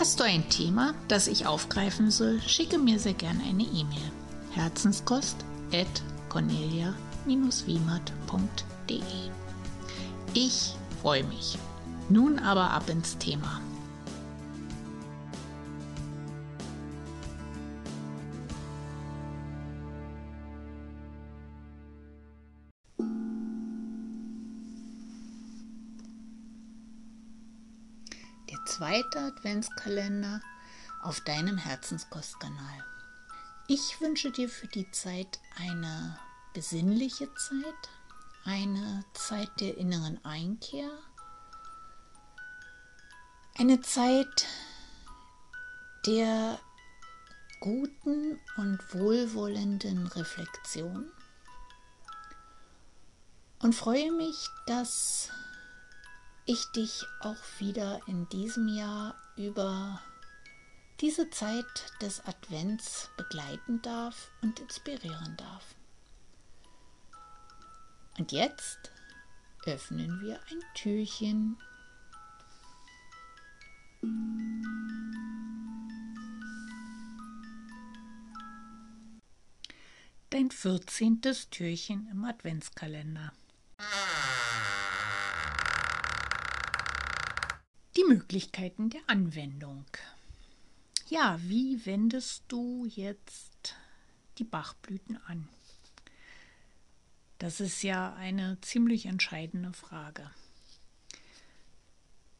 Hast du ein Thema, das ich aufgreifen soll, schicke mir sehr gerne eine E-Mail. Herzenskost at cornelia-wiemert.de Ich freue mich. Nun aber ab ins Thema. Zweite Adventskalender auf deinem Herzenskostkanal. Ich wünsche dir für die Zeit eine besinnliche Zeit, eine Zeit der inneren Einkehr, eine Zeit der guten und wohlwollenden Reflexion und freue mich, dass ich dich auch wieder in diesem Jahr über diese Zeit des Advents begleiten darf und inspirieren darf. Und jetzt öffnen wir ein Türchen. Dein 14. Türchen im Adventskalender. Möglichkeiten der Anwendung. Ja, wie wendest du jetzt die Bachblüten an? Das ist ja eine ziemlich entscheidende Frage,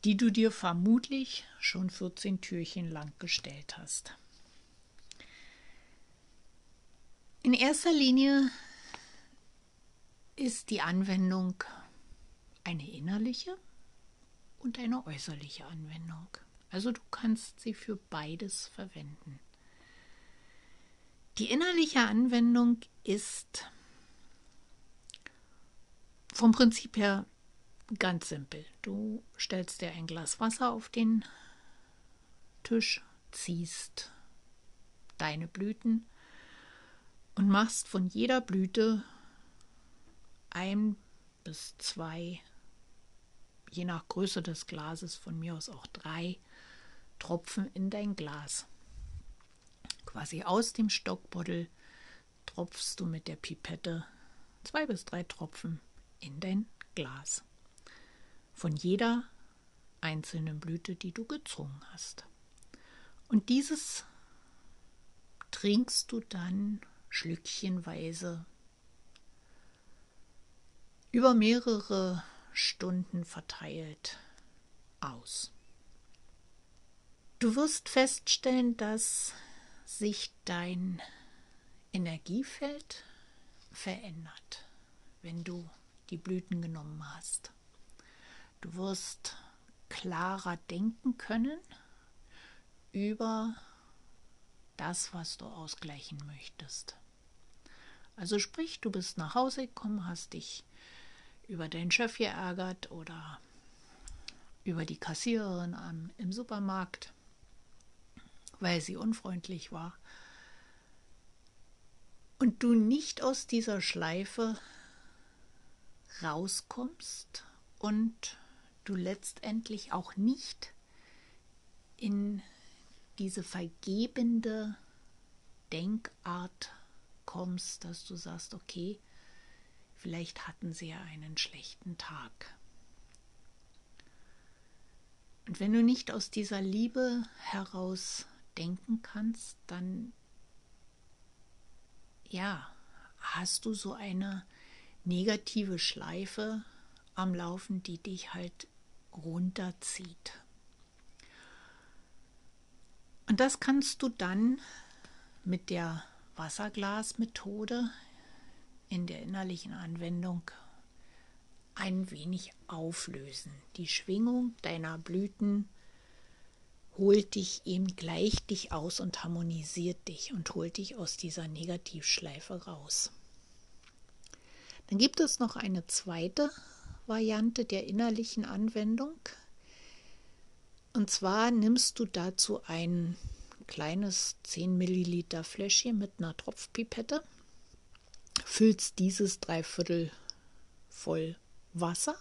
die du dir vermutlich schon 14 Türchen lang gestellt hast. In erster Linie ist die Anwendung eine innerliche und eine äußerliche Anwendung. Also du kannst sie für beides verwenden. Die innerliche Anwendung ist vom Prinzip her ganz simpel. Du stellst dir ein Glas Wasser auf den Tisch, ziehst deine Blüten und machst von jeder Blüte ein bis zwei je nach Größe des Glases von mir aus auch drei Tropfen in dein Glas. Quasi aus dem Stockbottel tropfst du mit der Pipette zwei bis drei Tropfen in dein Glas. Von jeder einzelnen Blüte, die du gezogen hast. Und dieses trinkst du dann schlückchenweise über mehrere Stunden verteilt aus. Du wirst feststellen, dass sich dein Energiefeld verändert, wenn du die Blüten genommen hast. Du wirst klarer denken können über das, was du ausgleichen möchtest. Also sprich, du bist nach Hause gekommen, hast dich über deinen Chef geärgert oder über die Kassiererin am, im Supermarkt, weil sie unfreundlich war. Und du nicht aus dieser Schleife rauskommst und du letztendlich auch nicht in diese vergebende Denkart kommst, dass du sagst, okay, Vielleicht hatten sie ja einen schlechten Tag. Und wenn du nicht aus dieser Liebe heraus denken kannst, dann ja, hast du so eine negative Schleife am Laufen, die dich halt runterzieht. Und das kannst du dann mit der Wasserglasmethode in der innerlichen Anwendung ein wenig auflösen. Die Schwingung deiner Blüten holt dich eben gleich dich aus und harmonisiert dich und holt dich aus dieser Negativschleife raus. Dann gibt es noch eine zweite Variante der innerlichen Anwendung. Und zwar nimmst du dazu ein kleines 10 Milliliter Fläschchen mit einer Tropfpipette, füllst dieses dreiviertel voll Wasser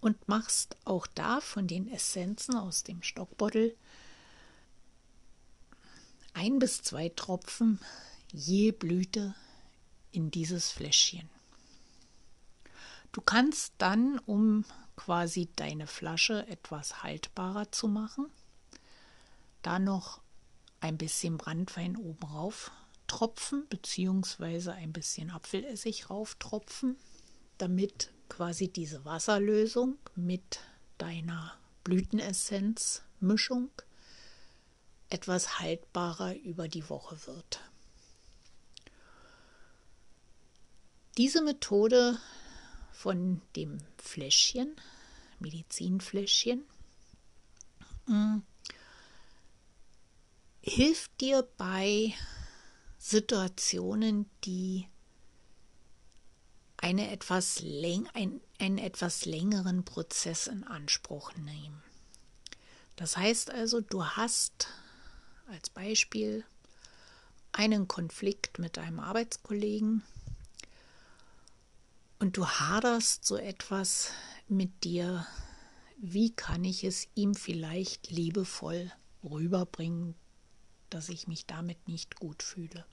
und machst auch da von den Essenzen aus dem Stockbottel ein bis zwei Tropfen je Blüte in dieses Fläschchen. Du kannst dann, um quasi deine Flasche etwas haltbarer zu machen, da noch ein bisschen Brandwein oben rauf tropfen, beziehungsweise ein bisschen Apfelessig rauftropfen, damit quasi diese Wasserlösung mit deiner Blütenessenzmischung etwas haltbarer über die Woche wird. Diese Methode von dem Fläschchen, Medizinfläschchen, mm, hilft dir bei Situationen, die eine etwas läng ein, einen etwas längeren Prozess in Anspruch nehmen. Das heißt also, du hast als Beispiel einen Konflikt mit einem Arbeitskollegen und du haderst so etwas mit dir, wie kann ich es ihm vielleicht liebevoll rüberbringen, dass ich mich damit nicht gut fühle.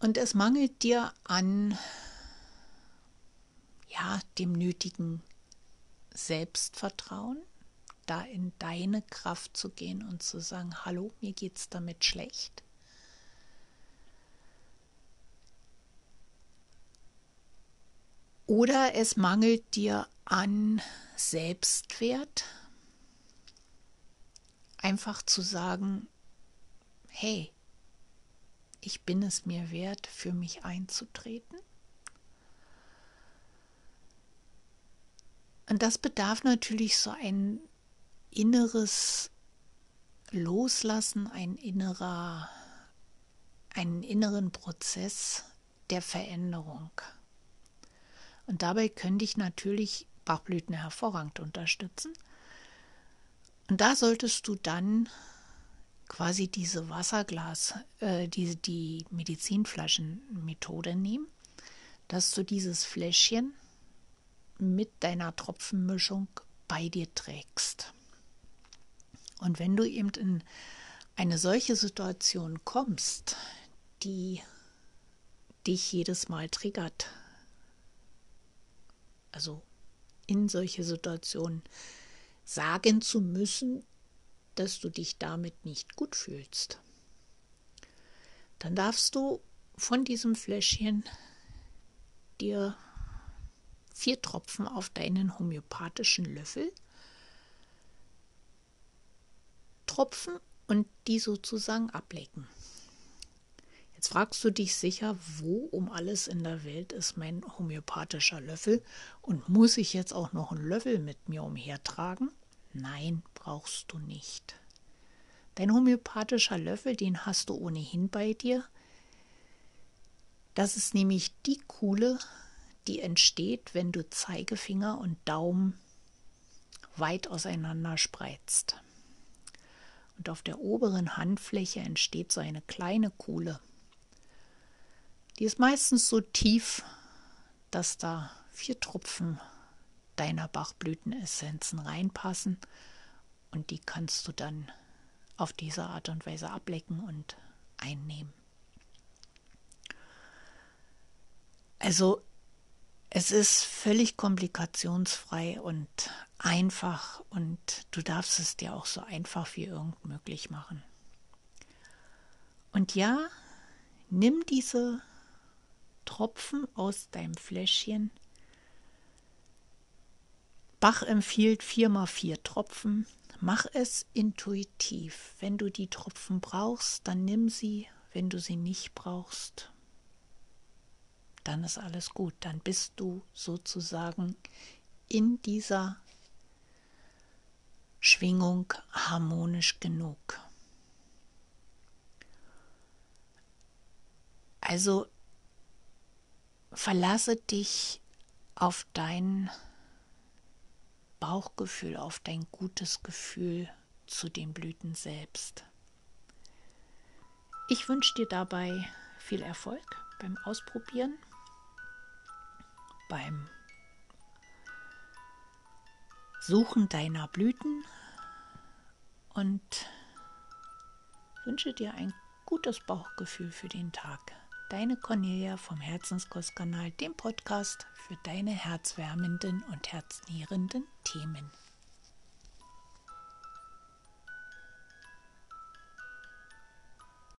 Und es mangelt dir an ja, dem nötigen Selbstvertrauen, da in deine Kraft zu gehen und zu sagen, hallo, mir geht's damit schlecht. Oder es mangelt dir an Selbstwert, einfach zu sagen, hey, ich bin es mir wert, für mich einzutreten. Und das bedarf natürlich so ein inneres Loslassen, ein innerer, einen inneren Prozess der Veränderung. Und dabei könnte ich natürlich Bachblüten hervorragend unterstützen. Und da solltest du dann quasi diese Wasserglas, äh, die, die Medizinflaschenmethode nehmen, dass du dieses Fläschchen mit deiner Tropfenmischung bei dir trägst. Und wenn du eben in eine solche Situation kommst, die dich jedes Mal triggert, also in solche Situationen sagen zu müssen, dass du dich damit nicht gut fühlst, dann darfst du von diesem Fläschchen dir vier Tropfen auf deinen homöopathischen Löffel tropfen und die sozusagen ablecken. Jetzt fragst du dich sicher, wo um alles in der Welt ist mein homöopathischer Löffel und muss ich jetzt auch noch einen Löffel mit mir umhertragen? Nein, brauchst du nicht. Dein homöopathischer Löffel, den hast du ohnehin bei dir. Das ist nämlich die Kuhle, die entsteht, wenn du Zeigefinger und Daumen weit auseinander spreizt. Und auf der oberen Handfläche entsteht so eine kleine Kuhle. Die ist meistens so tief, dass da vier Tropfen deiner Bachblütenessenzen reinpassen und die kannst du dann auf diese Art und Weise ablecken und einnehmen. Also es ist völlig komplikationsfrei und einfach und du darfst es dir auch so einfach wie irgend möglich machen. Und ja, nimm diese Tropfen aus deinem Fläschchen. Bach empfiehlt vier mal vier Tropfen. Mach es intuitiv. Wenn du die Tropfen brauchst, dann nimm sie. Wenn du sie nicht brauchst, dann ist alles gut. Dann bist du sozusagen in dieser Schwingung harmonisch genug. Also verlasse dich auf dein Bauchgefühl, auf dein gutes Gefühl zu den Blüten selbst. Ich wünsche dir dabei viel Erfolg beim Ausprobieren, beim Suchen deiner Blüten und wünsche dir ein gutes Bauchgefühl für den Tag. Deine Cornelia vom Herzenskostkanal, dem Podcast für deine herzwärmenden und herznährenden Themen.